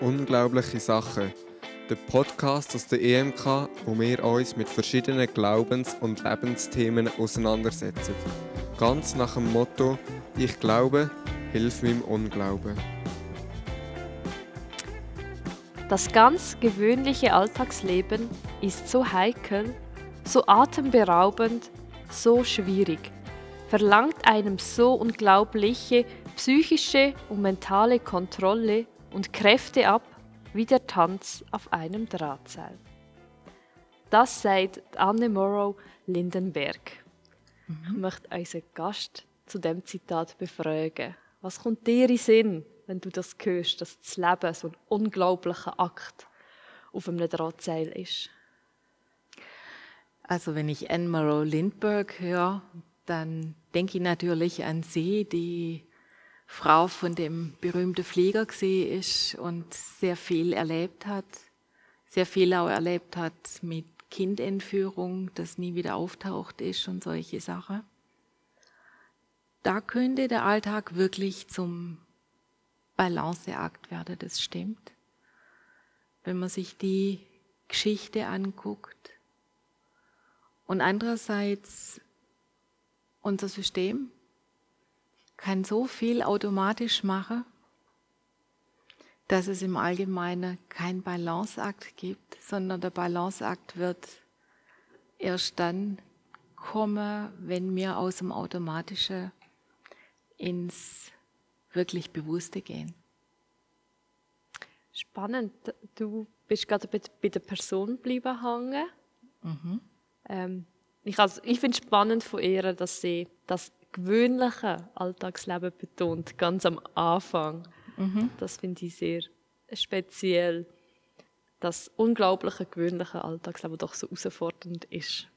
Unglaubliche Sachen. Der Podcast aus der EMK, wo wir uns mit verschiedenen Glaubens- und Lebensthemen auseinandersetzen. Ganz nach dem Motto: Ich glaube, hilf meinem Unglauben. Das ganz gewöhnliche Alltagsleben ist so heikel, so atemberaubend, so schwierig, verlangt einem so unglaubliche psychische und mentale Kontrolle und Kräfte ab wie der Tanz auf einem Drahtseil. Das sagt Anne Morrow Lindenberg. Ich möchte unseren Gast zu dem Zitat befragen. Was kommt dir in Sinn, wenn du das hörst, dass das Leben so ein unglaublicher Akt auf einem Drahtseil ist? Also wenn ich Anne Morrow Lindbergh höre, dann denke ich natürlich an sie, die Frau von dem berühmten Flieger ist und sehr viel erlebt hat, sehr viel auch erlebt hat mit Kindentführung, das nie wieder auftaucht ist und solche Sachen. Da könnte der Alltag wirklich zum Balanceakt werden, das stimmt. Wenn man sich die Geschichte anguckt. Und andererseits unser System, kann so viel automatisch machen, dass es im Allgemeinen kein Balanceakt gibt, sondern der Balanceakt wird erst dann kommen, wenn wir aus dem Automatischen ins wirklich Bewusste gehen. Spannend. Du bist gerade bei der Person bleiben hängen. Mhm. Ähm, ich, also, ich finde es spannend von ihr, dass sie das gewöhnliche Alltagsleben betont, ganz am Anfang. Mhm. Das finde ich sehr speziell. Das unglaubliche, gewöhnliche Alltagsleben doch so herausfordernd ist.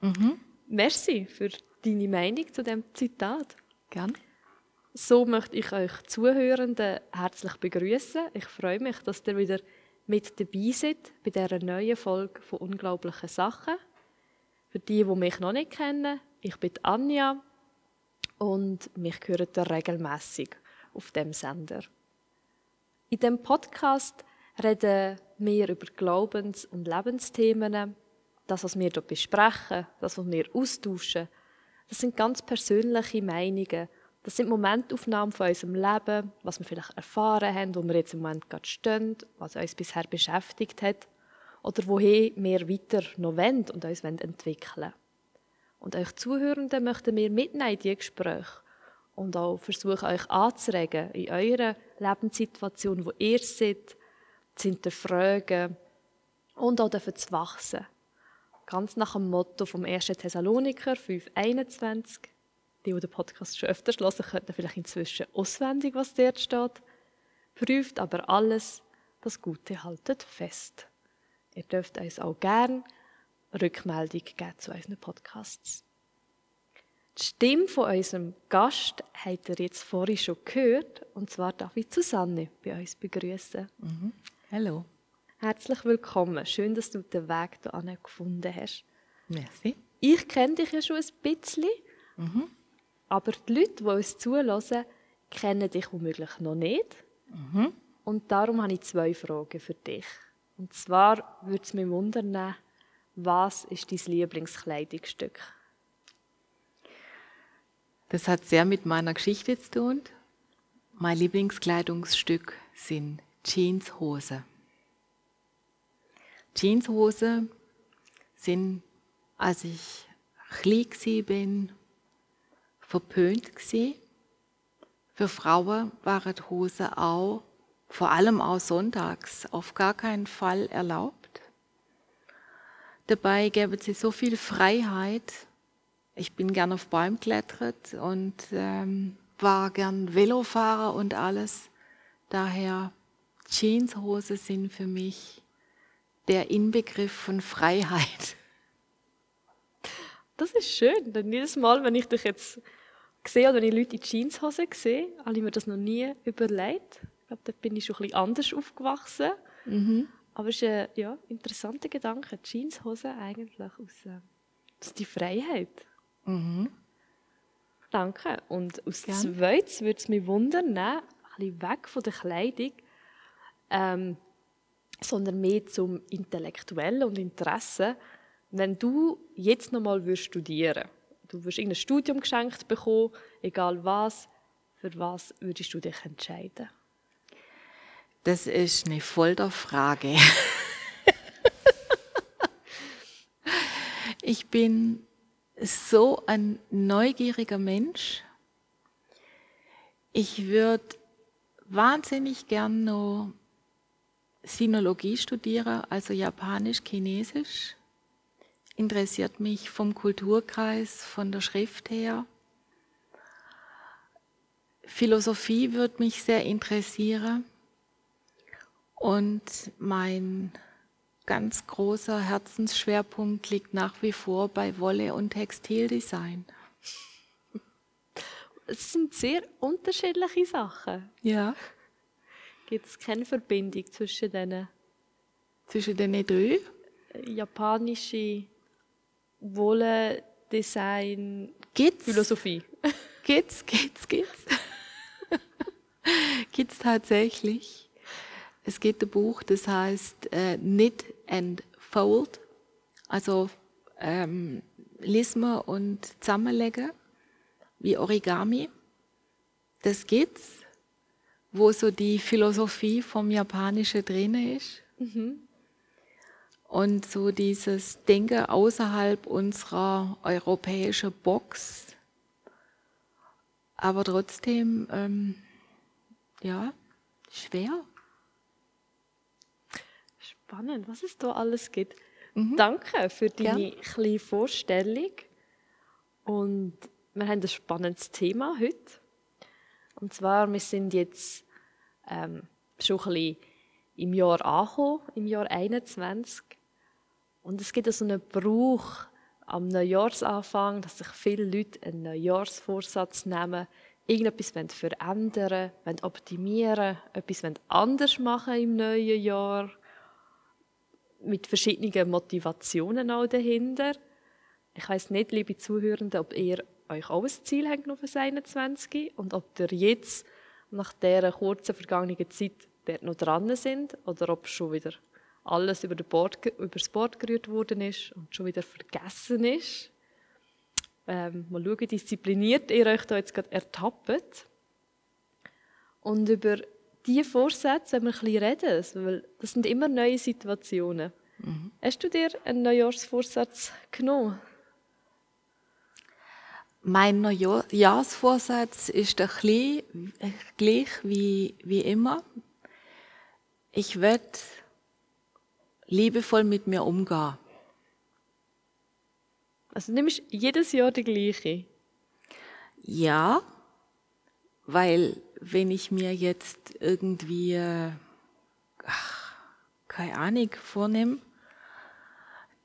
Mhm. Merci für deine Meinung zu dem Zitat. Gern. So möchte ich euch Zuhörenden herzlich begrüßen. Ich freue mich, dass ihr wieder mit dabei seid bei dieser neuen Folge von Unglaublichen Sachen. Für die, die mich noch nicht kennen, ich bin Anja und mich hören regelmäßig auf dem Sender. In dem Podcast reden wir über Glaubens- und Lebensthemen, das, was wir hier besprechen, das, was wir austauschen. Das sind ganz persönliche Meinungen. Das sind Momentaufnahmen von unserem Leben, was wir vielleicht erfahren haben, wo wir jetzt im Moment gerade stehen, was uns bisher beschäftigt hat oder woher wir weiter noch wollen und uns entwickeln wollen. Und euch Zuhörenden möchten wir mitnehmen in diese Gespräche und auch versuchen, euch anzuregen in eurer Lebenssituation, wo ihr seid, zu hinterfragen und auch zu wachsen. Ganz nach dem Motto vom 1. Thessaloniker 5,21. Die, die den Podcast schon öfter schlossen, könnten vielleicht inzwischen auswendig, was dort steht. Prüft aber alles, das Gute haltet fest. Ihr dürft uns auch gern Rückmeldung geben zu unseren Podcasts. Die Stimme von unserem Gast habt ihr jetzt vorhin schon gehört, und zwar darf ich Susanne bei uns begrüßen. Mhm. Hallo. Herzlich willkommen. Schön, dass du den Weg hierher gefunden hast. Merci. Ich kenne dich ja schon ein bisschen, mhm. aber die Leute, die uns zulassen, kennen dich womöglich noch nicht. Mhm. Und darum habe ich zwei Fragen für dich. Und zwar würde es mich wundern, was ist dein Lieblingskleidungsstück? Das hat sehr mit meiner Geschichte zu tun. Mein Lieblingskleidungsstück sind Jeanshose. Jeanshose sind, als ich klein bin, verpönt gewesen. Für Frauen waren Hosen auch, vor allem auch sonntags, auf gar keinen Fall erlaubt. Dabei gäbe es so viel Freiheit. Ich bin gern auf Bäumen geklettert und ähm, war gern Velofahrer und alles. Daher Jeanshose sind für mich der Inbegriff von Freiheit. Das ist schön, denn jedes Mal, wenn ich dich jetzt sehe oder wenn ich Leute in Jeanshose sehe, habe ich mir das noch nie überlegt. Ich glaube, da bin ich schon ein bisschen anders aufgewachsen. Mhm. Aber es ist ein ja, interessanter Gedanke. Jeanshose eigentlich aus, äh, aus die Freiheit. Mhm. Danke. Und aus Gerne. zweites würde es mich wundern, ein bisschen weg von der Kleidung. ähm, sondern mehr zum Intellektuellen und Interesse. Wenn du jetzt nochmal studieren du wirst irgendein Studium geschenkt bekommen, egal was, für was würdest du dich entscheiden? Das ist eine Folterfrage. ich bin so ein neugieriger Mensch. Ich würde wahnsinnig gern noch Sinologie studieren, also Japanisch, Chinesisch. Interessiert mich vom Kulturkreis, von der Schrift her. Philosophie würde mich sehr interessieren. Und mein ganz großer Herzensschwerpunkt liegt nach wie vor bei Wolle und Textildesign. Es sind sehr unterschiedliche Sachen. Ja. Gibt es keine Verbindung zwischen denen? Zwischen den drei? Japanische Wolle, Design, gibt's? Philosophie. Gibt's, gibt's, gibt's. gibt's tatsächlich. Es gibt ein Buch, das heißt äh, Knit and Fold, also ähm, Lisme und Zusammenlegen, wie Origami. Das gibt's, wo so die Philosophie vom Japanischen drin ist. Mhm. Und so dieses Denken außerhalb unserer europäischen Box, aber trotzdem, ähm, ja, schwer spannend, was es da alles gibt. Mhm. Danke für deine ja. kleine Vorstellung. Und wir haben ein spannendes Thema heute. Und zwar, wir sind jetzt ähm, schon ein bisschen im Jahr angekommen, im Jahr 21. Und es gibt so einen Brauch am Neujahrsanfang, dass sich viele Leute einen Neujahrsvorsatz nehmen, irgendetwas verändern wollen, optimieren etwas anders machen im neuen Jahr mit verschiedenen Motivationen auch dahinter. Ich weiß nicht, liebe Zuhörenden, ob ihr euch auch ein Ziel habt auf das 21 und ob ihr jetzt nach dieser kurzen vergangenen Zeit dort noch dran sind oder ob schon wieder alles über, den Bord, über das Board gerührt worden ist und schon wieder vergessen ist. Ähm, mal schauen, diszipliniert ihr euch da jetzt gerade ertappt. Und über diese Vorsätze wenn wir ein bisschen reden, weil das sind immer neue Situationen. Mhm. Hast du dir einen Neujahrsvorsatz genommen? Mein Neujahrsvorsatz ist ein bisschen gleich wie, wie immer. Ich werde liebevoll mit mir umgehen. Also nimmst du jedes Jahr die gleiche? Ja, weil wenn ich mir jetzt irgendwie, ach, keine Ahnung, vornehme,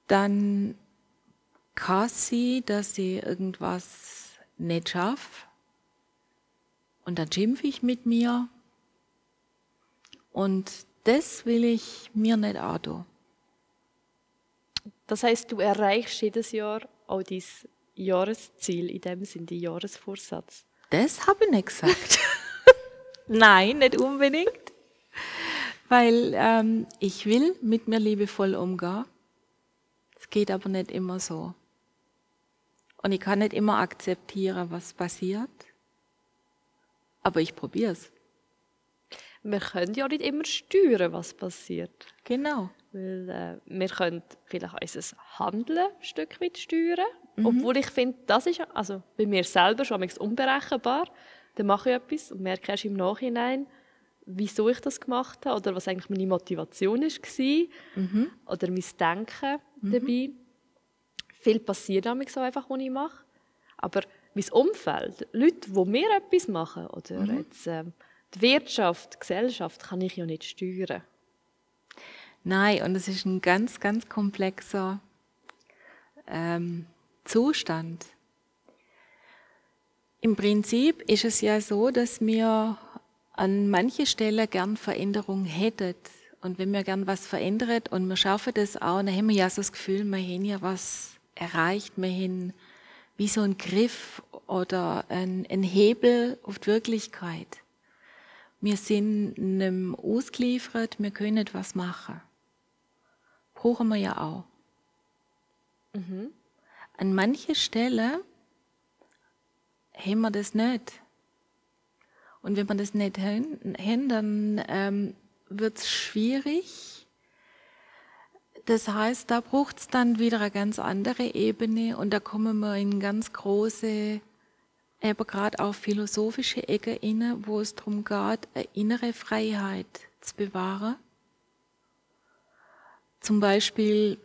dann kann sie, dass sie irgendwas nicht schafft. Und dann schimpfe ich mit mir. Und das will ich mir nicht antun. Das heißt, du erreichst jedes Jahr auch dein Jahresziel, in dem Sinne, die Jahresvorsatz. Das habe ich nicht gesagt. Nein, nicht unbedingt. Weil ähm, ich will mit mir liebevoll umgehen. Es geht aber nicht immer so. Und ich kann nicht immer akzeptieren, was passiert. Aber ich probiere es. Wir können ja nicht immer steuern, was passiert. Genau. Weil äh, wir können vielleicht unser Handeln ein Stück weit steuern. Mhm. Obwohl ich finde, das ist also bei mir selber schon unberechenbar. Dann mache ich etwas und merke erst im Nachhinein, wieso ich das gemacht habe oder was eigentlich meine Motivation war mhm. oder mein Denken mhm. dabei. Viel passiert nämlich so einfach, was ich mache. Aber mein Umfeld, Leute, die mir etwas machen oder mhm. jetzt, ähm, die Wirtschaft, die Gesellschaft, kann ich ja nicht steuern. Nein, und es ist ein ganz, ganz komplexer ähm, Zustand. Im Prinzip ist es ja so, dass wir an manche Stelle gern Veränderung hättet. Und wenn wir gern was verändert und wir schaffen das auch, dann haben wir ja so das Gefühl, wir haben ja was erreicht, wir haben wie so ein Griff oder ein, ein Hebel auf die Wirklichkeit. Wir sind einem ausgeliefert, wir können nicht was machen. Brauchen wir ja auch. Mhm. An manchen Stellen haben wir das nicht. Und wenn wir das nicht haben, dann ähm, wird es schwierig. Das heißt, da braucht es dann wieder eine ganz andere Ebene und da kommen wir in ganz große, aber gerade auch philosophische Ecke inne, wo es darum geht, eine innere Freiheit zu bewahren. Zum Beispiel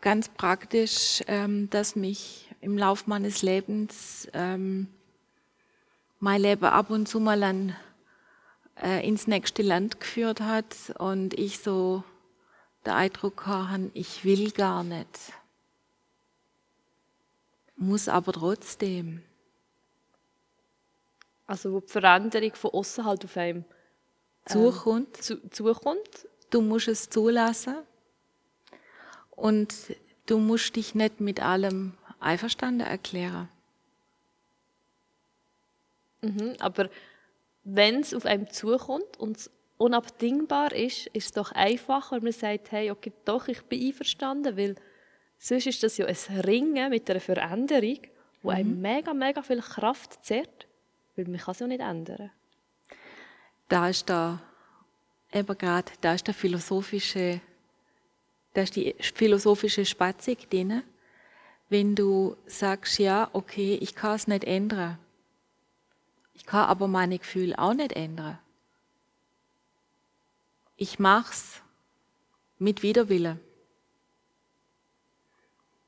ganz praktisch, ähm, dass mich im Laufe meines Lebens ähm, mein Leben ab und zu mal an, äh, ins nächste Land geführt hat und ich so den Eindruck hatte, ich will gar nicht. Muss aber trotzdem. Also wo die Veränderung von außen halt auf einem ähm, zukommt. Zu, zukommt. Du musst es zulassen und du musst dich nicht mit allem einverstanden erklären. Mhm, aber wenn es auf einem zukommt und es unabdingbar ist, ist es doch einfacher, wenn man sagt, hey, okay, doch, ich bin einverstanden, weil sonst ist das ja ein Ringen mit einer Veränderung, wo mhm. einem mega, mega viel Kraft zehrt, weil man kann es ja nicht ändern. Da ist da eben gerade, da ist der philosophische, da ist die philosophische Spatzig drin, wenn du sagst, ja, okay, ich kann es nicht ändern, ich kann aber meine Gefühle auch nicht ändern. Ich mach's mit Widerwille.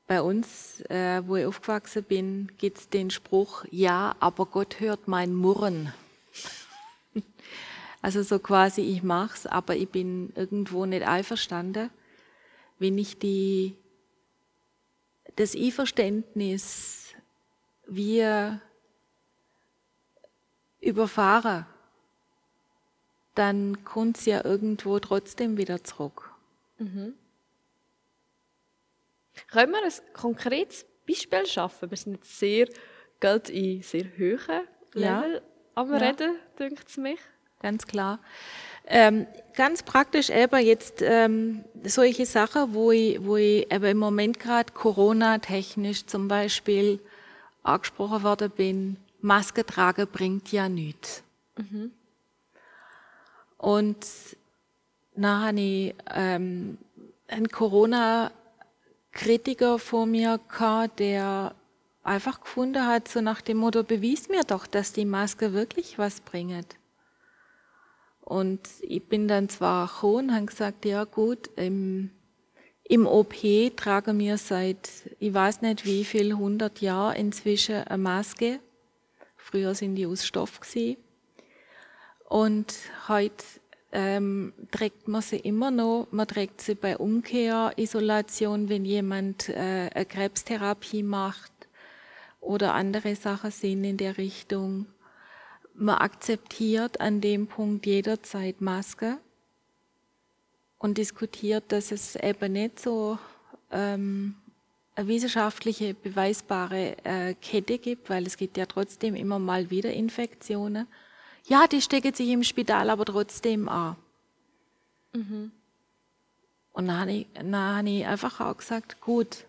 Bei uns, äh, wo ich aufgewachsen bin, gibt's den Spruch, ja, aber Gott hört mein Murren. also so quasi, ich mach's, aber ich bin irgendwo nicht einverstanden, wenn ich die, das Ich-Verständnis, wir überfahre, dann kommt es ja irgendwo trotzdem wieder zurück. Mhm. Können wir ein konkretes Beispiel schaffen? Wir sind jetzt sehr, gerade in sehr hohen Level ja. am ja. Reden, denkt es mich. Ganz klar. Ähm, ganz praktisch eben jetzt ähm, solche Sachen, wo ich, wo ich eben im Moment gerade Corona-technisch zum Beispiel angesprochen worden bin, Maske tragen bringt ja nichts. Mhm. Und dann habe ich ähm, einen Corona-Kritiker vor mir gehabt, der einfach gefunden hat, so nach dem Motto, bewies mir doch, dass die Maske wirklich was bringt. Und ich bin dann zwar gekommen und habe gesagt, ja gut, im, im OP tragen wir seit, ich weiß nicht wie viel, 100 Jahren inzwischen eine Maske. Früher sind die aus Stoff gewesen. Und heute ähm, trägt man sie immer noch. Man trägt sie bei Umkehrisolation, wenn jemand äh, eine Krebstherapie macht oder andere Sachen sind in der Richtung. Man akzeptiert an dem Punkt jederzeit Maske und diskutiert, dass es eben nicht so ähm, eine wissenschaftliche beweisbare äh, Kette gibt, weil es gibt ja trotzdem immer mal wieder Infektionen. Ja, die stecken sich im Spital aber trotzdem an. Mhm. Und dann habe, ich, dann habe ich einfach auch gesagt, gut,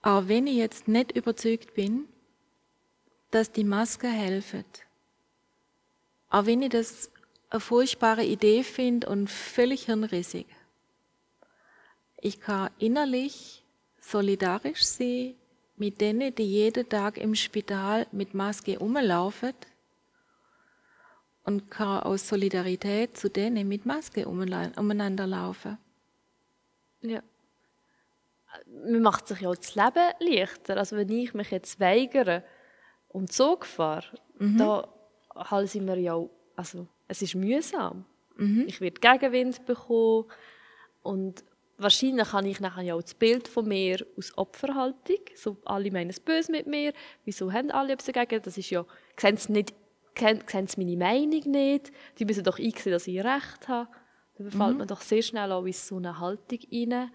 auch wenn ich jetzt nicht überzeugt bin, dass die Maske helfen, auch wenn ich das eine furchtbare Idee finde und völlig hirnrissig, ich kann innerlich solidarisch sein mit denen, die jeden Tag im Spital mit Maske rumlaufen und kann aus Solidarität zu denen mit Maske umeinander laufen. Ja. Man macht sich ja auch das Leben leichter. Also wenn ich mich jetzt weigere und Zug fahre, mhm. da halt sind wir ja auch, also es ist mühsam. Mhm. Ich werde Gegenwind bekommen und wahrscheinlich habe ich nachher ja auch das Bild von mir aus Opferhaltung. So, alle meinen es böse mit mir. Wieso haben alle etwas dagegen? Das ist ja, sehen sie, nicht, sehen sie meine Meinung nicht. Die müssen doch einsehen, dass ich Recht habe. Da fällt mhm. man doch sehr schnell auch in so eine Haltung rein.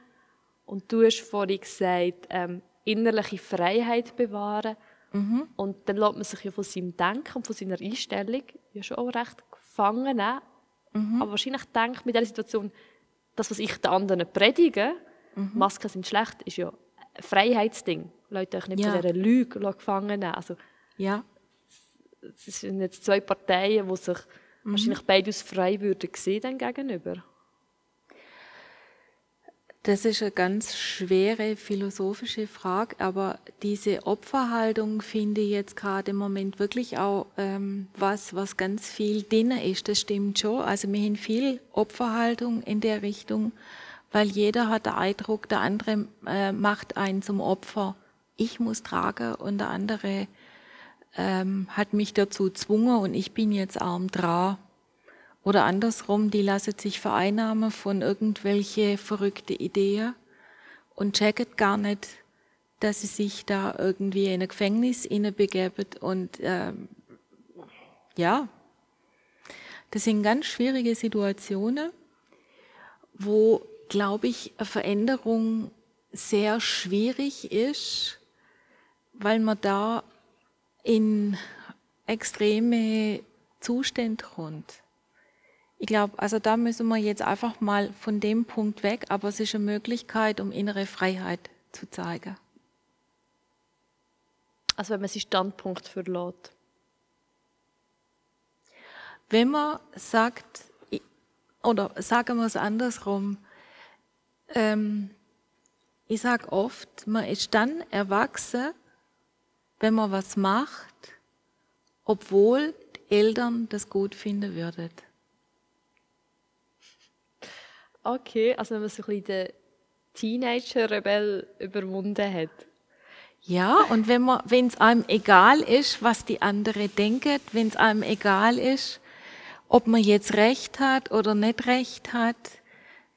Und du hast vorhin gesagt, ähm, innerliche Freiheit bewahren. Mhm. Und dann lässt man sich ja von seinem Denken und von seiner Einstellung ja schon auch recht gefangen nehmen. Mhm. Aber wahrscheinlich denke ich mit dieser Situation, das, was ich den anderen predige, mhm. Masken sind schlecht, ist ja ein Freiheitsding. Leute euch nicht ja. von dieser Lüge gefangen nehmen. Also, ja. Es sind jetzt zwei Parteien, die sich mhm. wahrscheinlich beide als frei würden sehen gegenüber. Das ist eine ganz schwere philosophische Frage, aber diese Opferhaltung finde ich jetzt gerade im Moment wirklich auch ähm, was, was ganz viel drin ist. Das stimmt schon. Also wir haben viel Opferhaltung in der Richtung, weil jeder hat den Eindruck, der andere äh, macht einen zum Opfer. Ich muss tragen und der andere ähm, hat mich dazu gezwungen und ich bin jetzt arm dran. Oder andersrum, die lassen sich vereinnahmen von irgendwelche verrückte Ideen und checken gar nicht, dass sie sich da irgendwie in ein Gefängnis begeben und ähm, ja, das sind ganz schwierige Situationen, wo, glaube ich, eine Veränderung sehr schwierig ist, weil man da in extreme Zustände kommt. Ich glaube, also da müssen wir jetzt einfach mal von dem Punkt weg, aber es ist eine Möglichkeit, um innere Freiheit zu zeigen. Also wenn man sich Standpunkt verlässt. Wenn man sagt, oder sagen wir es andersrum, ähm, ich sage oft, man ist dann erwachsen, wenn man was macht, obwohl die Eltern das gut finden würden. Okay, also wenn man so ein bisschen den Teenager-Rebell überwunden hat. Ja, und wenn es einem egal ist, was die andere denken, wenn es einem egal ist, ob man jetzt Recht hat oder nicht Recht hat,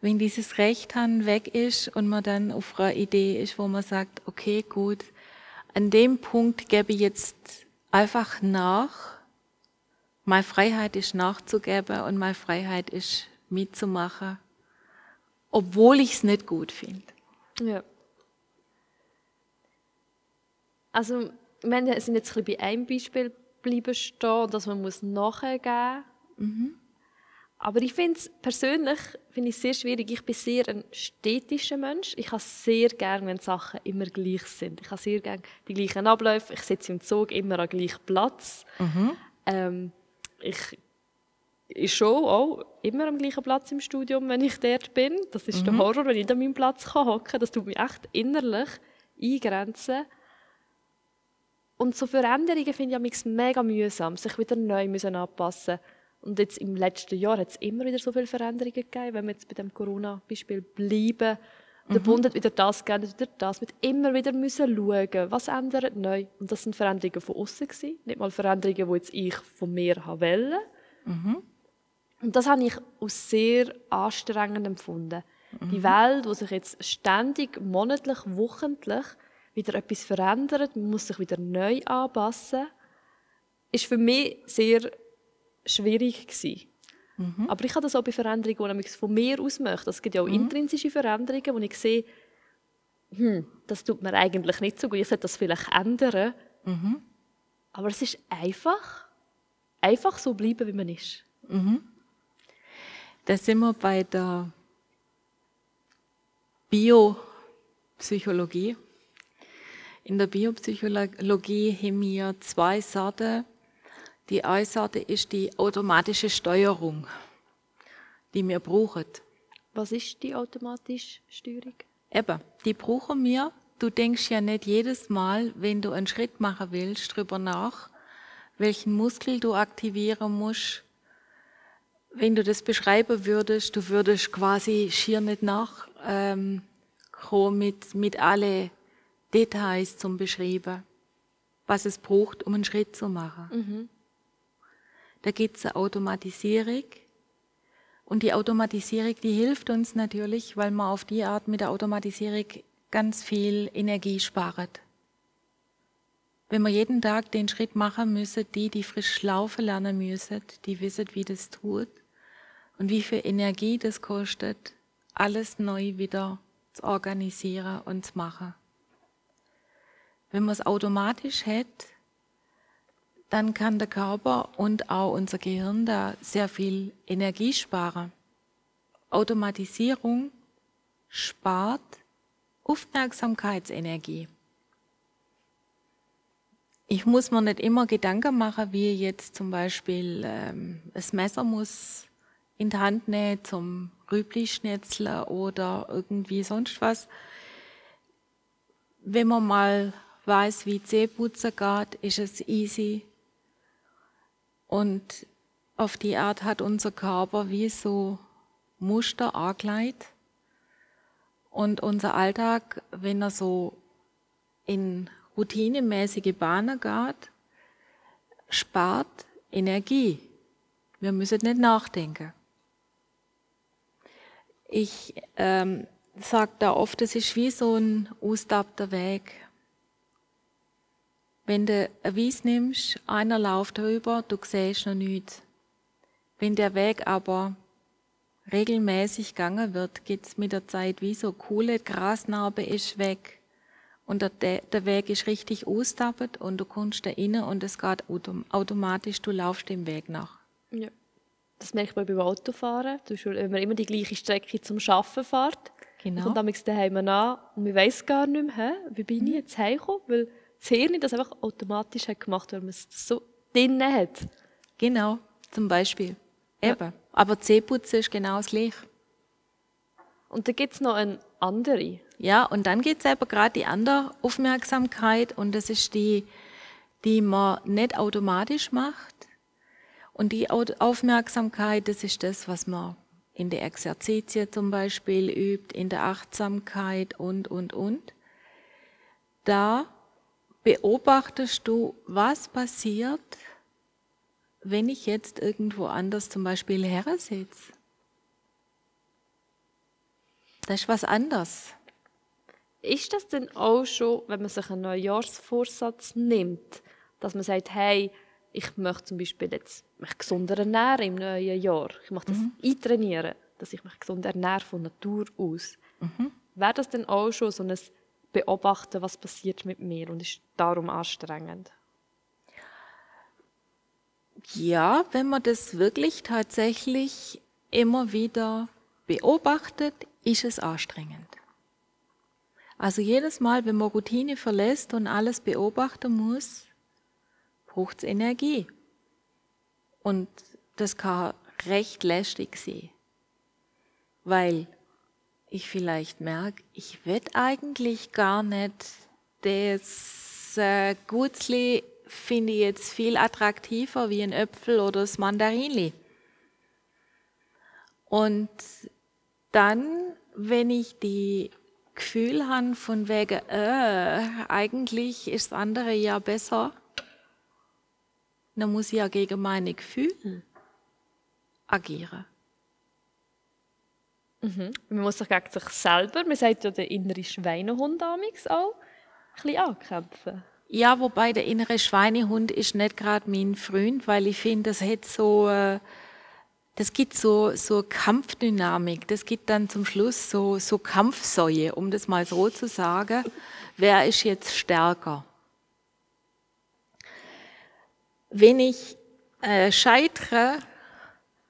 wenn dieses Recht haben weg ist und man dann auf einer Idee ist, wo man sagt, okay, gut, an dem Punkt gebe ich jetzt einfach nach. Meine Freiheit ist nachzugeben und meine Freiheit ist mitzumachen obwohl ich es nicht gut finde. Ja. Also, wir sind jetzt ein bisschen bei einem Beispiel bleiben stehen, dass man muss nachgeben muss. Mhm. Aber ich finde es persönlich finde ich sehr schwierig. Ich bin sehr ein städtischer Mensch. Ich habe sehr gerne, wenn Sachen immer gleich sind. Ich habe sehr gerne die gleichen Abläufe. Ich sitze im Zug immer am gleichen Platz. Mhm. Ähm, ich ist schon auch immer am gleichen Platz im Studium, wenn ich dort bin. Das ist mhm. der Horror, wenn ich an meinem Platz hocken kann. Das tut mich echt innerlich eingrenzen. Und so Veränderungen finde ich mega mühsam, sich wieder neu müssen anpassen Und jetzt im letzten Jahr hat es immer wieder so viele Veränderungen gegeben, wenn wir jetzt bei dem Corona-Beispiel bleiben. Mhm. Der Bund hat wieder das geändert, wieder das. Wir immer wieder müssen schauen, was ändert neu. Und das sind Veränderungen von außen nicht mal Veränderungen, die jetzt ich von mir wollte. Mhm. Und das habe ich als sehr anstrengend empfunden. Mhm. Die Welt, wo sich jetzt ständig, monatlich, wochentlich wieder etwas verändert, man muss sich wieder neu anpassen, ist für mich sehr schwierig gewesen. Mhm. Aber ich habe das auch bei Veränderungen, die ich von mir aus möchte. Es gibt ja auch mhm. intrinsische Veränderungen, wo ich sehe, hm, das tut mir eigentlich nicht so gut, ich sollte das vielleicht ändern. Mhm. Aber es ist einfach, einfach so bleiben, wie man ist. Mhm. Da sind wir bei der Biopsychologie. In der Biopsychologie haben wir zwei Sorten. Die eine Sorte ist die automatische Steuerung, die wir brauchen. Was ist die automatische Steuerung? Eben, die brauchen wir. Du denkst ja nicht jedes Mal, wenn du einen Schritt machen willst, darüber nach, welchen Muskel du aktivieren musst, wenn du das beschreiben würdest, du würdest quasi schier nicht nach ähm, mit, mit alle Details zum Beschreiben, was es braucht, um einen Schritt zu machen. Mhm. Da gibt es eine Automatisierung. Und die Automatisierung, die hilft uns natürlich, weil man auf die Art mit der Automatisierung ganz viel Energie spart. Wenn wir jeden Tag den Schritt machen müssen, die, die frisch laufen lernen müssen, die wissen, wie das tut, und wie viel Energie das kostet, alles neu wieder zu organisieren und zu machen. Wenn man es automatisch hat, dann kann der Körper und auch unser Gehirn da sehr viel Energie sparen. Automatisierung spart Aufmerksamkeitsenergie. Ich muss mir nicht immer Gedanken machen, wie jetzt zum Beispiel ähm, das Messer muss in die Hand nehmen zum Rübli-Schnitzeln oder irgendwie sonst was. Wenn man mal weiß, wie Zähneputzen geht, ist es easy. Und auf die Art hat unser Körper wie so Muster angelegt. Und unser Alltag, wenn er so in routinemäßige Bahnen geht, spart Energie. Wir müssen nicht nachdenken. Ich ähm, sage da oft, es ist wie so ein austabter Weg. Wenn du eine Wies nimmst, einer läuft drüber, du siehst noch nichts. Wenn der Weg aber regelmäßig gegangen wird, geht es mit der Zeit wie so coole Grasnarbe ist weg. Und der, der Weg ist richtig austappet und du kommst da rein und es geht automatisch, du laufst dem Weg nach. Ja. Das merkt man beim Autofahren. Wenn man immer die gleiche Strecke zum Arbeiten fährt, genau. kommt dann daheim an und man weiß gar nicht mehr, wie bin ich mhm. jetzt heimgekommen, weil das Hirn das einfach automatisch hat gemacht, weil man es so drinnen hat. Genau, zum Beispiel. Eben. Ja. Aber Zähneputzen ist genau das Gleiche. Und da gibt es noch eine andere. Ja, und dann gibt es eben gerade die andere Aufmerksamkeit und das ist die, die man nicht automatisch macht. Und die Aufmerksamkeit, das ist das, was man in der Exerzitie zum Beispiel übt, in der Achtsamkeit und, und, und. Da beobachtest du, was passiert, wenn ich jetzt irgendwo anders zum Beispiel her sitze. Das ist was anderes. Ist das denn auch schon, wenn man sich einen Neujahrsvorsatz nimmt, dass man sagt, hey, ich möchte zum Beispiel jetzt mich gesunder ernähren im neuen Jahr. Ich möchte das mhm. eintrainieren, dass ich mich gesund ernähre von Natur aus. Mhm. Wäre das denn auch schon so ein beobachten, was passiert mit mir und ist darum anstrengend. Ja, wenn man das wirklich tatsächlich immer wieder beobachtet, ist es anstrengend. Also jedes Mal, wenn man Routine verlässt und alles beobachten muss, braucht es Energie. Und das kann recht lästig sein. Weil ich vielleicht merke, ich will eigentlich gar nicht das äh, Gutzli finde ich jetzt viel attraktiver wie ein Äpfel oder das Mandarinli. Und dann, wenn ich die Gefühl habe von wegen, äh, eigentlich ist das andere ja besser, dann muss ich ja gegen meine Gefühle agieren. Mhm. Man muss sich gegen sich selber, man sagt ja der innere Schweinehund auch, ein bisschen ankämpfen. Ja, wobei der innere Schweinehund ist nicht gerade mein Freund, weil ich finde, das hat so, äh, das gibt so, so Kampfdynamik. Das gibt dann zum Schluss so, so Kampfsäue, um das mal so zu sagen. Wer ist jetzt stärker? Wenn ich äh, scheitere,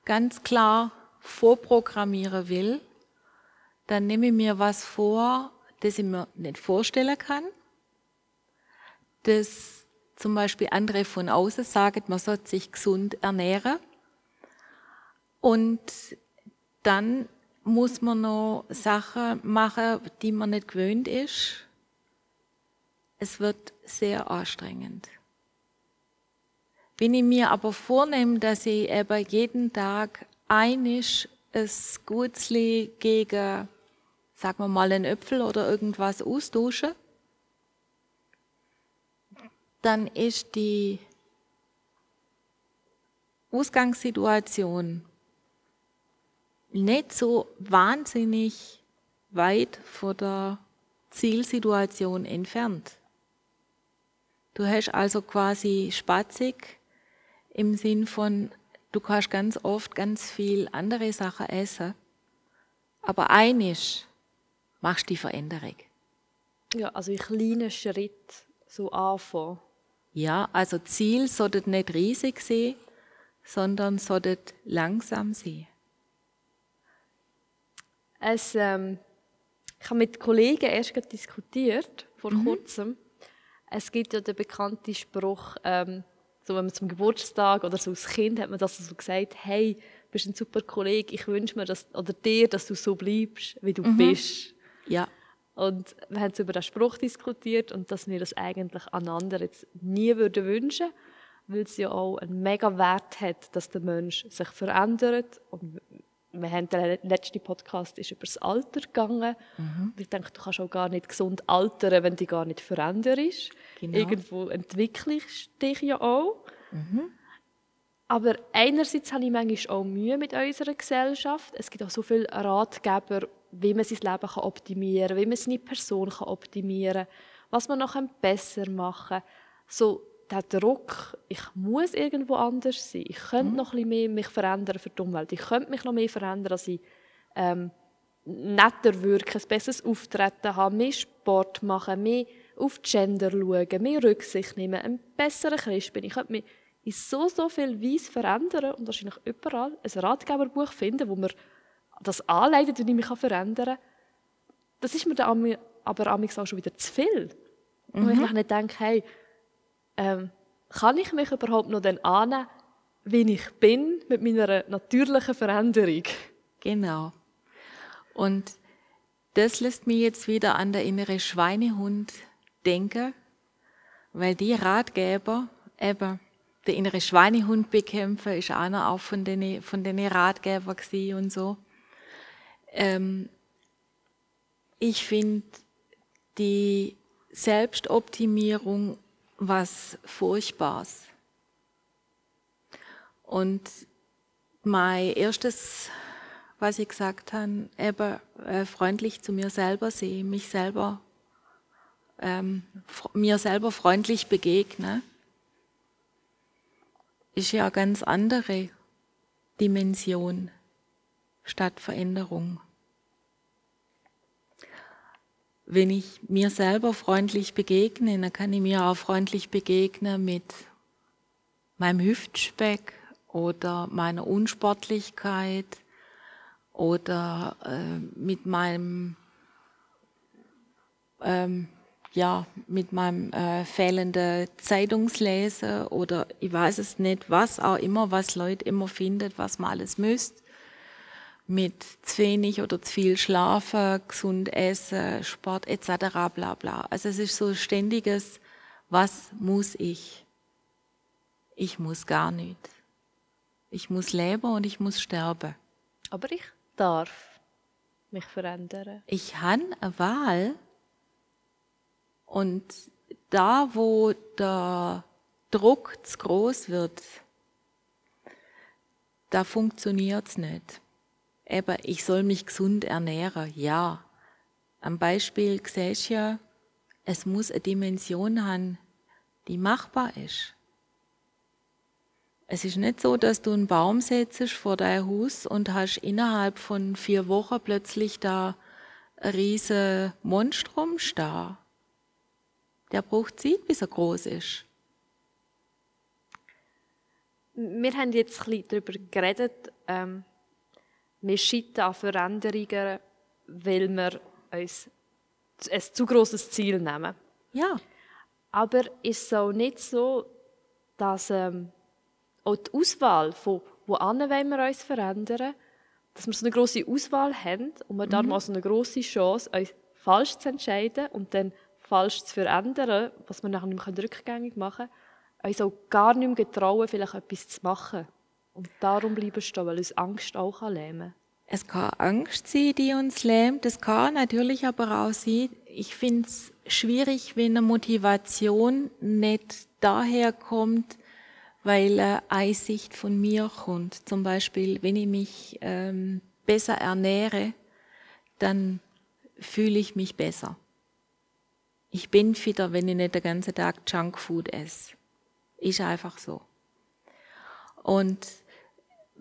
ganz klar vorprogrammieren will, dann nehme ich mir was vor, das ich mir nicht vorstellen kann, das zum Beispiel andere von außen sagen, man sollte sich gesund ernähren. Und dann muss man noch Sachen machen, die man nicht gewöhnt ist. Es wird sehr anstrengend. Wenn ich mir aber vornehme, dass ich eben jeden Tag einisch es Gutzli gegen, sagen wir mal, einen Äpfel oder irgendwas austausche, dann ist die Ausgangssituation nicht so wahnsinnig weit von der Zielsituation entfernt. Du hast also quasi spatzig im Sinn von, du kannst ganz oft ganz viel andere Sachen essen, aber einisch machst die Veränderung. Ja, also in kleinen Schritt so anfangen. Ja, also Ziel sollte nicht riesig sein, sondern sollte langsam sein. Es, ähm, ich habe mit Kollegen erst diskutiert, vor mhm. kurzem. Es gibt ja den bekannten Spruch, ähm, so wenn man zum Geburtstag oder so als Kind hat man das so gesagt, hey, du bist ein super Kollege, ich wünsche mir dass, oder dir, dass du so bleibst, wie du mhm. bist. Ja. Und wir haben über den Spruch diskutiert und dass wir das eigentlich einander jetzt nie würden wünschen, weil es ja auch einen mega Wert hat, dass der Mensch sich verändert und wir haben der letzte Podcast ist über das Alter gegangen. Mhm. Ich denke, du kannst auch gar nicht gesund altern, wenn du gar nicht veränderst. Genau. Irgendwo entwickelst du dich ja auch. Mhm. Aber einerseits habe ich manchmal auch Mühe mit unserer Gesellschaft. Es gibt auch so viele Ratgeber, wie man sein Leben kann optimieren kann, wie man seine Person kann optimieren kann, was man noch besser machen kann. So der Druck, ich muss irgendwo anders sein. Ich könnte mhm. noch ein bisschen mehr mich verändern für die Umwelt. Ich könnte mich noch mehr verändern, dass ich ähm, netter wirke, ein besseres Auftreten habe, mehr Sport machen, mehr auf Gender schauen, mehr Rücksicht nehmen, ein besserer Christ bin. Ich könnte mich in so, so viel Weise verändern und wahrscheinlich überall ein Ratgeberbuch finden, wo mir das anleitet, wie ich mich verändern kann. Das ist mir dann aber auch schon wieder zu viel. Mhm. Und ich nicht denke, hey, ähm, kann ich mich überhaupt noch dann annehmen, wie ich bin, mit meiner natürlichen Veränderung? Genau. Und das lässt mich jetzt wieder an der innere Schweinehund denken, weil die Ratgeber, eben der innere Schweinehund bekämpfen, ist einer auch von den, von den Ratgeber und so. Ähm, ich finde die Selbstoptimierung was Furchtbares. Und mein erstes, was ich gesagt habe, eben äh, freundlich zu mir selber sehen, mich selber, ähm, mir selber freundlich begegnen, ist ja eine ganz andere Dimension statt Veränderung wenn ich mir selber freundlich begegne, dann kann ich mir auch freundlich begegnen mit meinem Hüftspeck oder meiner Unsportlichkeit oder äh, mit meinem ähm, ja mit meinem äh, fehlenden Zeitungslesen oder ich weiß es nicht, was auch immer, was Leute immer findet, was man alles müsst mit zu wenig oder zu viel Schlafen, gesund essen, Sport etc. bla bla. Also es ist so ein ständiges, was muss ich? Ich muss gar nicht. Ich muss leben und ich muss sterben. Aber ich darf mich verändern. Ich habe eine Wahl und da, wo der Druck zu groß wird, da funktioniert es nicht eben, ich soll mich gesund ernähren, ja. Am Beispiel siehst du ja, es muss eine Dimension haben, die machbar ist. Es ist nicht so, dass du einen Baum setzt vor dein Haus und hast innerhalb von vier Wochen plötzlich da ein riesen Monstrum stehen. Der braucht Zeit, bis er groß ist. Wir haben jetzt ein bisschen darüber geredet, ähm, wir scheitern an Veränderungen, weil wir uns ein zu grosses Ziel nehmen. Ja. Aber ist es auch nicht so, dass ähm, auch die Auswahl von wollen wir uns verändern, dass wir so eine grosse Auswahl haben und wir mhm. darum so eine grosse Chance, uns falsch zu entscheiden und dann falsch zu verändern, was wir nachher nicht mehr rückgängig machen können, uns auch gar nicht mehr getrauen, vielleicht etwas zu machen. Und darum bleiben stehen, weil uns Angst auch lähmen. Es kann Angst sein, die uns lähmt. Es kann natürlich aber auch sein, ich finde es schwierig, wenn eine Motivation nicht daher kommt, weil eine Einsicht von mir kommt. Zum Beispiel, wenn ich mich ähm, besser ernähre, dann fühle ich mich besser. Ich bin fitter, wenn ich nicht den ganzen Tag Junkfood esse. Ist einfach so. Und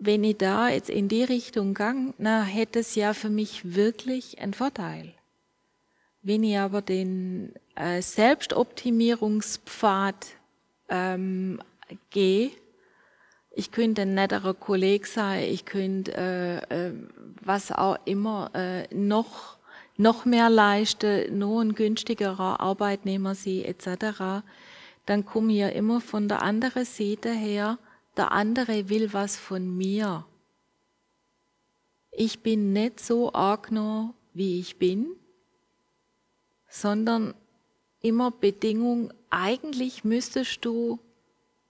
wenn ich da jetzt in die Richtung gang, na, hätte es ja für mich wirklich einen Vorteil. Wenn ich aber den äh, Selbstoptimierungspfad ähm, gehe. Ich könnte ein netterer Kollege sein, ich könnte äh, äh, was auch immer äh, noch, noch mehr leisten, nur ein günstigerer Arbeitnehmer sein etc. Dann komme ich ja immer von der anderen Seite her, der andere will was von mir. Ich bin nicht so arg nur, wie ich bin, sondern immer Bedingung, eigentlich müsstest du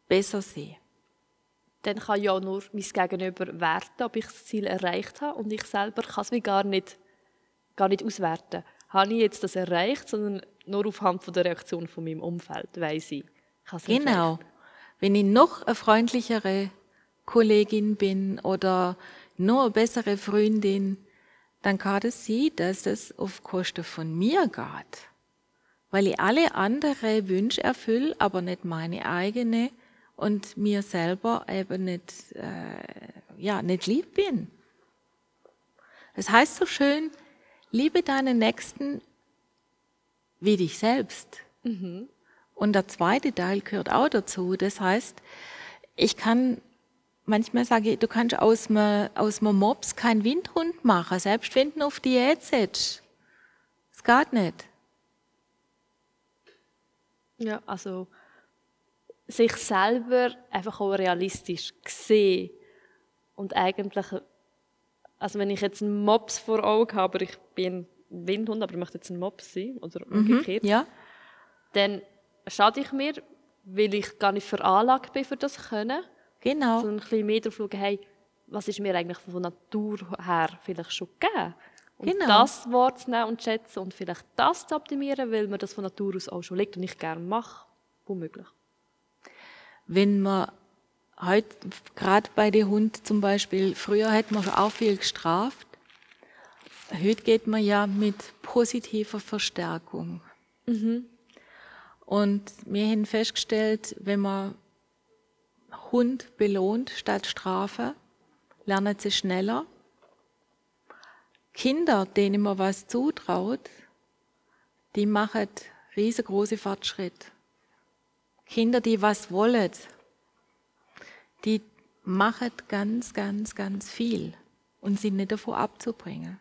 besser sehen. Dann kann ja nur mein Gegenüber werten, ob ich das Ziel erreicht habe und ich selber kann es wie gar nicht, gar nicht auswerten. Habe ich jetzt das erreicht, sondern nur aufhand von der Reaktion von meinem Umfeld, weiß ich. ich genau. Wenn ich noch eine freundlichere Kollegin bin oder noch eine bessere Freundin, dann kann es sein, dass das auf Kosten von mir geht. Weil ich alle andere Wünsche erfülle, aber nicht meine eigene und mir selber eben nicht, äh, ja, nicht lieb bin. Das heißt so schön, liebe deinen Nächsten wie dich selbst. Mhm. Und der zweite Teil gehört auch dazu. Das heißt, ich kann manchmal sage ich, du kannst aus einem, aus Mops keinen Windhund machen, selbst wenn du auf Diät setzt. Es geht nicht. Ja, also sich selber einfach auch realistisch sehen und eigentlich, also wenn ich jetzt einen Mops vor Augen habe, aber ich bin ein Windhund, aber ich möchte jetzt ein Mops sein oder umgekehrt, mhm, ja. dann schade ich mir, weil ich gar nicht veranlagt bin für das können. Genau. So ein bisschen mehr darauf schauen, hey, was ist mir eigentlich von Natur her vielleicht schon gegeben? Und genau. das und zu schätzen und vielleicht das zu optimieren, weil mir das von Natur aus auch schon liegt und ich gerne mache, womöglich. Wenn man heute, gerade bei den Hunden zum Beispiel, früher hätte man auch viel gestraft, heute geht man ja mit positiver Verstärkung. Mhm. Und wir haben festgestellt, wenn man Hund belohnt statt Strafe, lernen sie schneller. Kinder, denen man was zutraut, die machen riesengroße Fortschritt. Kinder, die was wollen, die machen ganz, ganz, ganz viel und sind nicht davon abzubringen.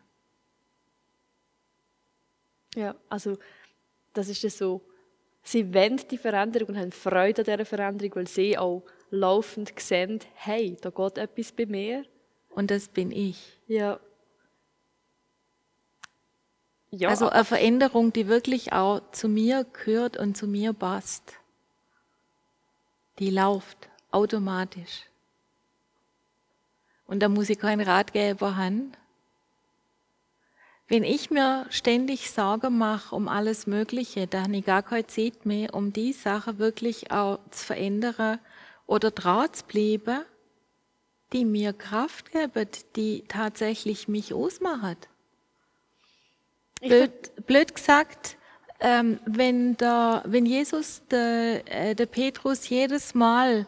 Ja, also das ist ja so. Sie wollen die Veränderung und haben Freude an dieser Veränderung, weil sie auch laufend sehen, hey, da geht etwas bei mir. Und das bin ich. Ja. ja also eine Veränderung, die wirklich auch zu mir gehört und zu mir passt. Die läuft automatisch. Und da muss ich keinen Ratgeber haben. Wenn ich mir ständig Sorge mache um alles Mögliche, dann ich gar keine Zeit mehr, um die Sache wirklich auch zu verändern oder draht bleiben, die mir Kraft geben, die tatsächlich mich ausmachen. Blöd, blöd gesagt, ähm, wenn, der, wenn Jesus der, äh, der Petrus jedes Mal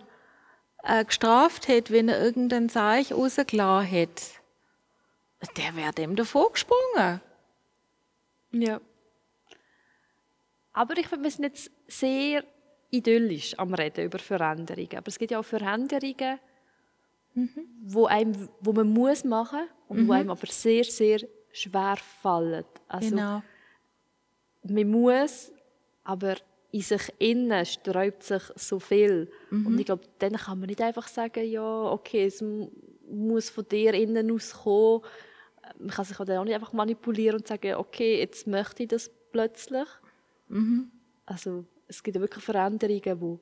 äh, gestraft hätte, wenn er irgendein Zeichen rausgelassen hätte, der wäre dem davor gesprungen. Ja. Aber ich finde, wir sind jetzt sehr idyllisch am Reden über Veränderungen. Aber es gibt ja auch Veränderungen, mhm. wo, einem, wo man muss machen und mhm. wo einem aber sehr, sehr schwer fallen. Also, genau. Man muss, aber in sich innen sträubt sich so viel. Mhm. Und ich glaube, dann kann man nicht einfach sagen, ja, okay, es muss von dir innen aus kommen. Man kann sich auch nicht einfach manipulieren und sagen, okay, jetzt möchte ich das plötzlich. Mhm. Also es gibt ja wirklich Veränderungen, die,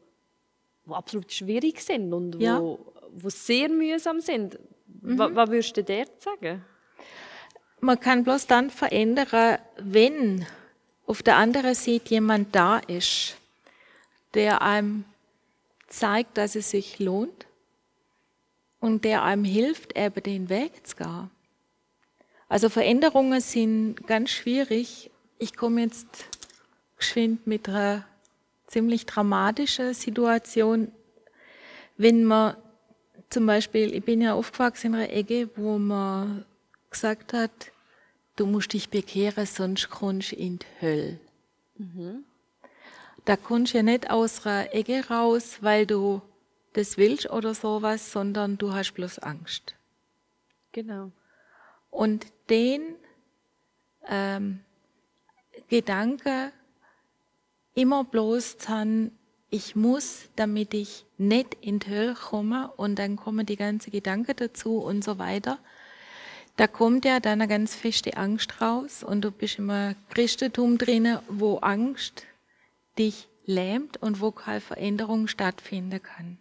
die absolut schwierig sind und ja. wo, wo sehr mühsam sind. Mhm. Was, was würdest du dir sagen? Man kann bloß dann verändern, wenn auf der anderen Seite jemand da ist, der einem zeigt, dass es sich lohnt und der einem hilft, eben den Weg zu gehen. Also Veränderungen sind ganz schwierig. Ich komme jetzt geschwind mit einer ziemlich dramatische Situation, wenn man zum Beispiel, ich bin ja aufgewachsen in einer Ecke, wo man gesagt hat, du musst dich bekehren, sonst kommst du in die Hölle. Mhm. da kommst du ja nicht aus einer Ecke raus, weil du das willst oder sowas, sondern du hast bloß Angst. Genau. Und den ähm, Gedanke immer bloß dann, ich muss, damit ich nicht in die Hölle komme und dann kommen die ganzen Gedanken dazu und so weiter. Da kommt ja dann eine ganz feste Angst raus und du bist immer Christentum drinnen, wo Angst dich lähmt und wo keine Veränderung stattfinden kann.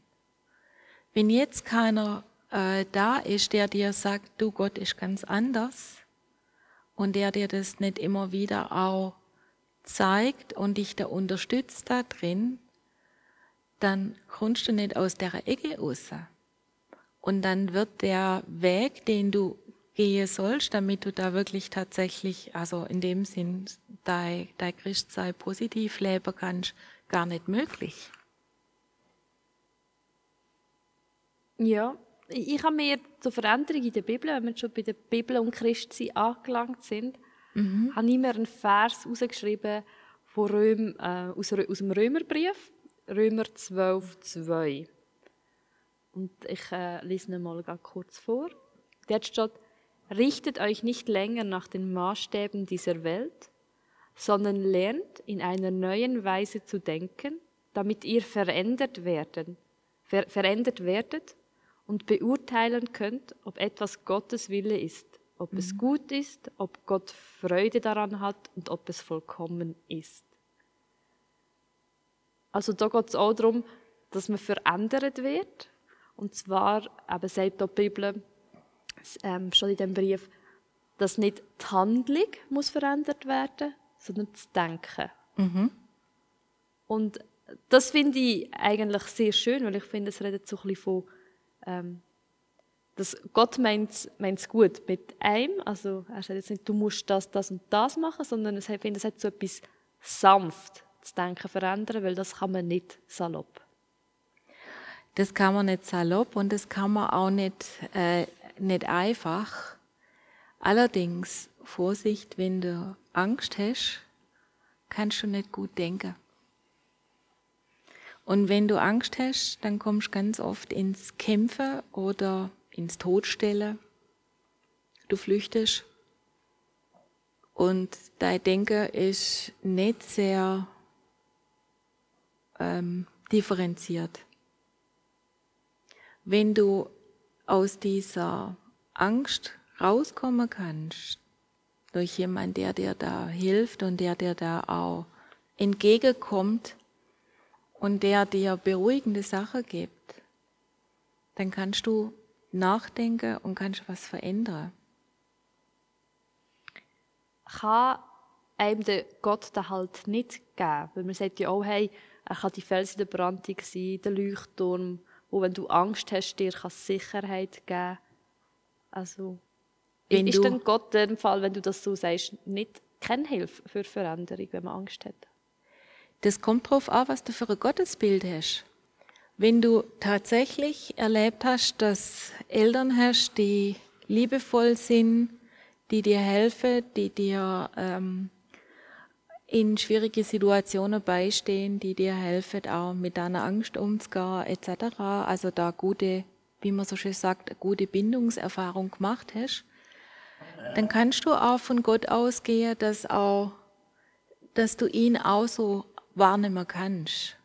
Wenn jetzt keiner äh, da ist, der dir sagt, du Gott ist ganz anders und der dir das nicht immer wieder auch zeigt und dich da unterstützt da drin, dann kommst du nicht aus der Ecke raus. Und dann wird der Weg, den du gehen sollst, damit du da wirklich tatsächlich, also in dem Sinn, dein, dein Christsein positiv leben kannst, gar nicht möglich. Ja, ich habe mir zur Veränderung in der Bibel, wenn wir schon bei der Bibel und Christsein angelangt sind, mhm. habe ich mir einen Vers herausgeschrieben von Röm, äh, aus, aus dem Römerbrief, Römer 12, 2. Und ich äh, lese ihn mal ganz kurz vor. Dort steht, richtet euch nicht länger nach den Maßstäben dieser Welt, sondern lernt in einer neuen Weise zu denken, damit ihr verändert werden, ver verändert werdet und beurteilen könnt, ob etwas Gottes Wille ist, ob mhm. es gut ist, ob Gott Freude daran hat und ob es vollkommen ist. Also da geht es auch darum, dass man verändert wird. Und zwar, eben sagt die Bibel ähm, schon in dem Brief, dass nicht die Handlung muss verändert werden, sondern das Denken. Mhm. Und das finde ich eigentlich sehr schön, weil ich finde, es redet so ein bisschen von, ähm, dass Gott meint es gut mit einem, also er sagt jetzt nicht, du musst das, das und das machen, sondern ich finde, es hat so etwas sanft das Denken verändern, weil das kann man nicht salopp. Das kann man nicht salopp und das kann man auch nicht, äh, nicht einfach. Allerdings, Vorsicht, wenn du Angst hast, kannst du nicht gut denken. Und wenn du Angst hast, dann kommst du ganz oft ins Kämpfen oder ins Todstellen. Du flüchtest. Und dein Denken ist nicht sehr ähm, differenziert. Wenn du aus dieser Angst rauskommen kannst, durch jemanden, der dir da hilft und der dir da auch entgegenkommt und der dir beruhigende Sachen gibt, dann kannst du nachdenken und kannst was verändern. Kann einem der Gott da halt nicht geben, weil man sagt ja auch, hey, er kann die Felsen der Brandung sein, der Leuchtturm, wo wenn du Angst hast, dir kann Sicherheit geben. Also, wenn ist denn Gott in dem Fall, wenn du das so sagst, nicht keine Hilfe für Veränderung, wenn man Angst hat? Das kommt darauf an, was du für ein Gottesbild hast. Wenn du tatsächlich erlebt hast, dass Eltern hast, die liebevoll sind, die dir helfen, die dir ähm, in schwierige Situationen beistehen, die dir helfen, auch mit deiner Angst umzugehen, etc. Also da gute, wie man so schön sagt, gute Bindungserfahrung gemacht hast, dann kannst du auch von Gott ausgehen, dass auch, dass du ihn auch so wahrnehmen kannst.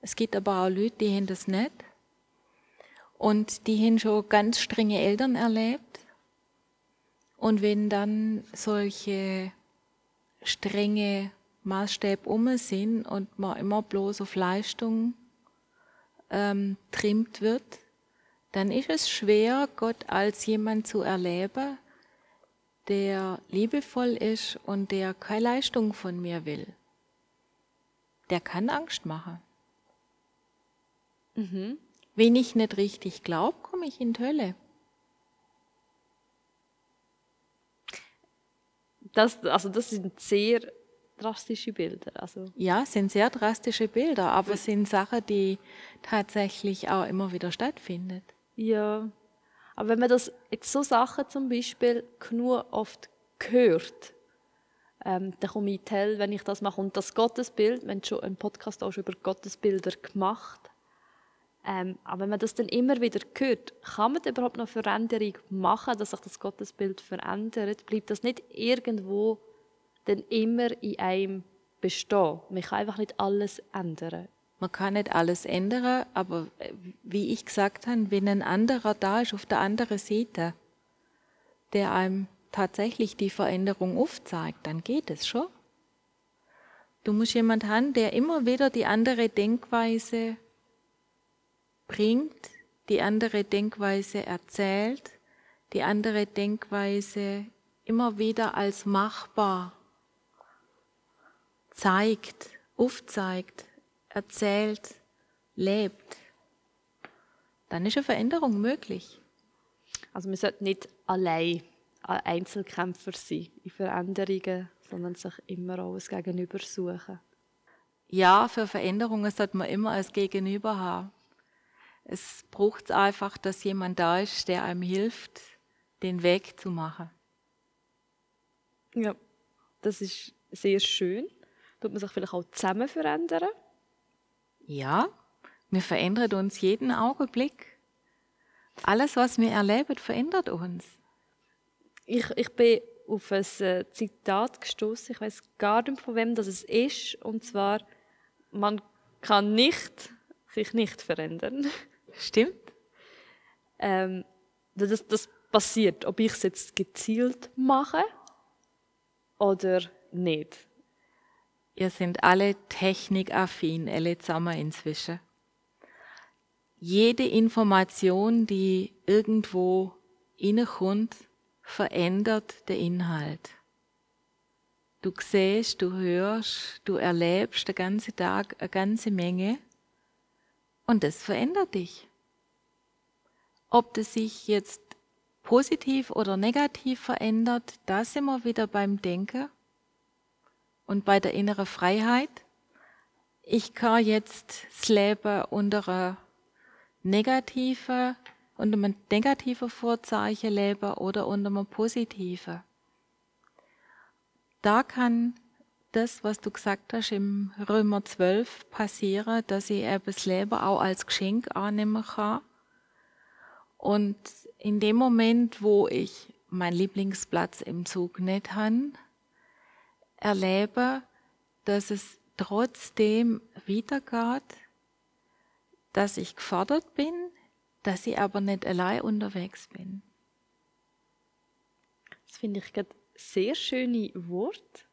Es gibt aber auch Leute, die haben das nicht. Und die haben schon ganz strenge Eltern erlebt. Und wenn dann solche strenge Maßstäbe um sind und man immer bloß auf Leistung ähm, trimmt wird, dann ist es schwer, Gott als jemand zu erleben, der liebevoll ist und der keine Leistung von mir will. Der kann Angst machen. Mhm. Wenn ich nicht richtig glaube, komme ich in die Hölle. Das, also das sind sehr drastische Bilder. Also. Ja, sind sehr drastische Bilder, aber es sind Sachen, die tatsächlich auch immer wieder stattfinden. Ja, aber wenn man das jetzt so Sachen zum Beispiel genug oft hört, ähm, dann komme ich in die Hell, wenn ich das mache. Und das Gottesbild, wir haben schon einen Podcast auch schon über Gottesbilder gemacht, ähm, aber wenn man das dann immer wieder hört, kann man überhaupt noch Veränderung machen, dass sich das Gottesbild verändert? Bleibt das nicht irgendwo dann immer in einem bestehen? Man kann einfach nicht alles ändern. Man kann nicht alles ändern, aber äh, wie ich gesagt habe, wenn ein anderer da ist auf der anderen Seite, der einem tatsächlich die Veränderung aufzeigt, dann geht es schon. Du musst jemand haben, der immer wieder die andere Denkweise bringt, die andere Denkweise erzählt, die andere Denkweise immer wieder als machbar zeigt, aufzeigt, erzählt, lebt, dann ist eine Veränderung möglich. Also man sollte nicht allein ein Einzelkämpfer sein in Veränderungen, sondern sich immer auch ein Gegenüber suchen. Ja, für Veränderungen sollte man immer ein Gegenüber haben. Es braucht einfach, dass jemand da ist, der einem hilft, den Weg zu machen. Ja, das ist sehr schön. Tut man sich vielleicht auch zusammen verändern? Ja, wir verändern uns jeden Augenblick. Alles, was wir erleben, verändert uns. Ich, ich bin auf ein äh, Zitat gestoßen. Ich weiß gar nicht, von wem das ist. Und zwar: Man kann nicht sich nicht verändern. Stimmt. Ähm, das, das passiert, ob ich es jetzt gezielt mache oder nicht. Ihr sind alle technikaffin, alle zusammen inzwischen. Jede Information, die irgendwo innekommt, verändert den Inhalt. Du siehst, du hörst, du erlebst den ganzen Tag eine ganze Menge und das verändert dich. Ob das sich jetzt positiv oder negativ verändert, da sind wir wieder beim Denken und bei der inneren Freiheit. Ich kann jetzt das Leben unter einer negativen, unter einem negativen Vorzeichen leben oder unter einem positiven. Da kann das, was du gesagt hast im Römer 12 passieren, dass ich eben das Leben auch als Geschenk annehmen kann. Und in dem Moment, wo ich meinen Lieblingsplatz im Zug nicht habe, erlebe, dass es trotzdem weitergeht, dass ich gefordert bin, dass ich aber nicht allein unterwegs bin. Das finde ich gerade sehr schöne Wort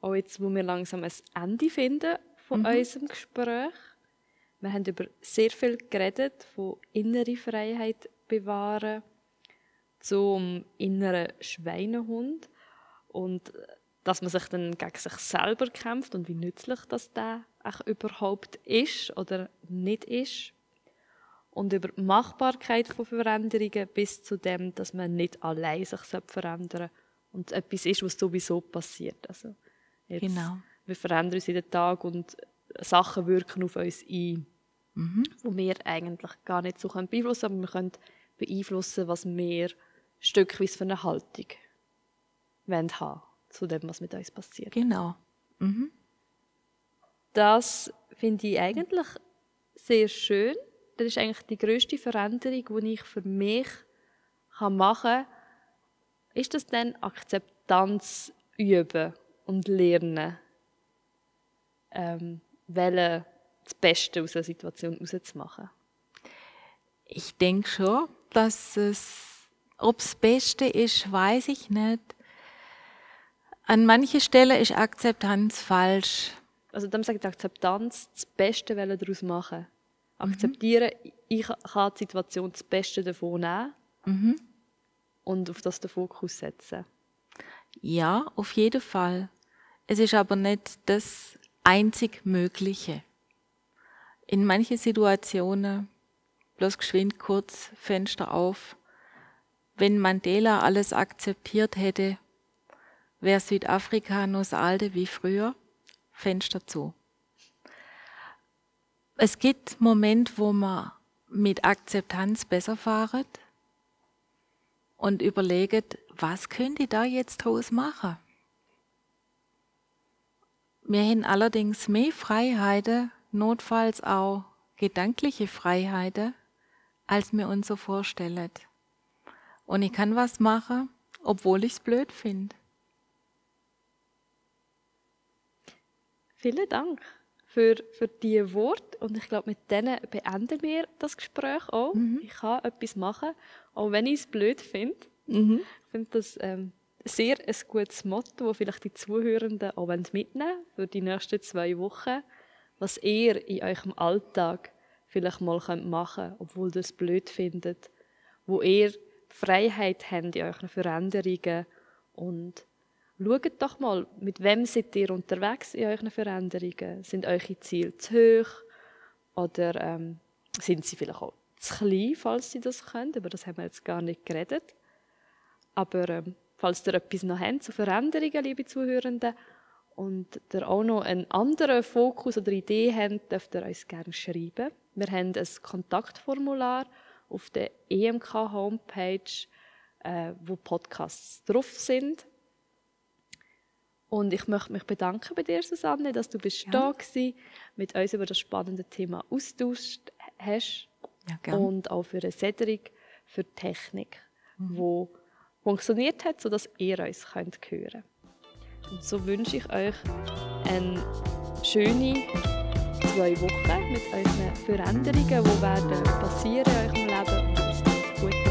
auch jetzt, wo wir langsam ein Ende finden von mhm. unserem Gespräch. Wir haben über sehr viel geredet, von innere Freiheit bewahren zum inneren Schweinehund und dass man sich dann gegen sich selber kämpft und wie nützlich das da überhaupt ist oder nicht ist. Und über die Machbarkeit von Veränderungen bis zu dem, dass man nicht allein sich verändern und etwas ist, was sowieso passiert. Also Jetzt, genau. Wir verändern uns jeden Tag und Sachen wirken auf uns ein, mhm. wo wir eigentlich gar nicht so beeinflussen können, aber wir können beeinflussen, was wir stückweise für eine Haltung wollen haben zu dem, was mit uns passiert. Genau. Mhm. Das finde ich eigentlich sehr schön. Das ist eigentlich die größte Veränderung, die ich für mich machen kann. Ist das dann Akzeptanz üben und lernen, ähm, wollen, das Beste aus der Situation rauszumachen? Ich denke schon, dass es, ob es das Beste ist, weiß ich nicht. An manchen Stellen ist Akzeptanz falsch. Also dann sagt Akzeptanz, das Beste daraus machen. Akzeptieren, mhm. ich kann die Situation das Beste davon nehmen mhm. und auf das den Fokus setzen. Ja, auf jeden Fall. Es ist aber nicht das einzig Mögliche. In manchen Situationen, bloß geschwind kurz Fenster auf, wenn Mandela alles akzeptiert hätte, wäre Südafrika nur das alte wie früher, Fenster zu. Es gibt Momente, wo man mit Akzeptanz besser fahret und überlegt, was könnte ich da jetzt draus machen? Wir haben allerdings mehr Freiheiten, notfalls auch gedankliche Freiheiten, als wir uns so vorstellen. Und ich kann was machen, obwohl ich es blöd finde. Vielen Dank für, für diese Worte und ich glaube, mit denen beenden wir das Gespräch auch. Mhm. Ich kann etwas machen, auch wenn ich es blöd finde. Mhm. Ich finde das ähm, sehr ein gutes Motto, das vielleicht die Zuhörenden auch mitnehmen für die nächsten zwei Wochen, was ihr in eurem Alltag vielleicht mal machen könnt, obwohl ihr es blöd findet, wo ihr Freiheit habt in euren Veränderungen und schaut doch mal, mit wem seid ihr unterwegs in euren Veränderungen? Sind eure Ziele zu hoch oder ähm, sind sie vielleicht auch zu klein, falls sie das können? Über das haben wir jetzt gar nicht geredet. Aber ähm, falls ihr etwas noch habt zu Veränderungen, liebe Zuhörenden, und ihr auch noch einen anderen Fokus oder Idee habt, dürft ihr uns gerne schreiben. Wir haben ein Kontaktformular auf der EMK-Homepage, äh, wo Podcasts drauf sind. Und ich möchte mich bedanken bei dir, Susanne, dass du bist ja. da gewesen, mit uns über das spannende Thema austauscht hast. Ja, und auch für Cedric, für die Technik, mhm. wo funktioniert hat, sodass ihr uns könnt hören Und so wünsche ich euch eine schöne zwei Wochen mit euren Veränderungen, die werden passieren in eurem Leben und ihr gut könnt